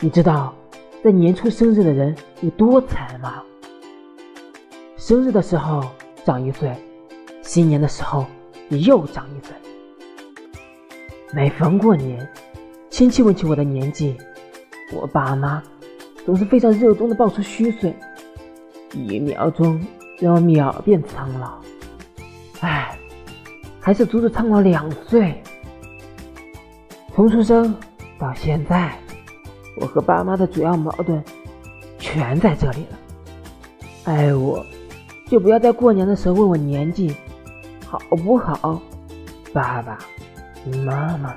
你知道在年初生日的人有多惨吗？生日的时候长一岁，新年的时候又长一岁。每逢过年，亲戚问起我的年纪，我爸妈总是非常热衷的爆出虚岁，一秒钟让我秒变苍老。唉，还是足足苍老两岁。从出生到现在，我和爸妈的主要矛盾全在这里了。爱我，就不要在过年的时候问我年纪，好不好？爸爸妈妈。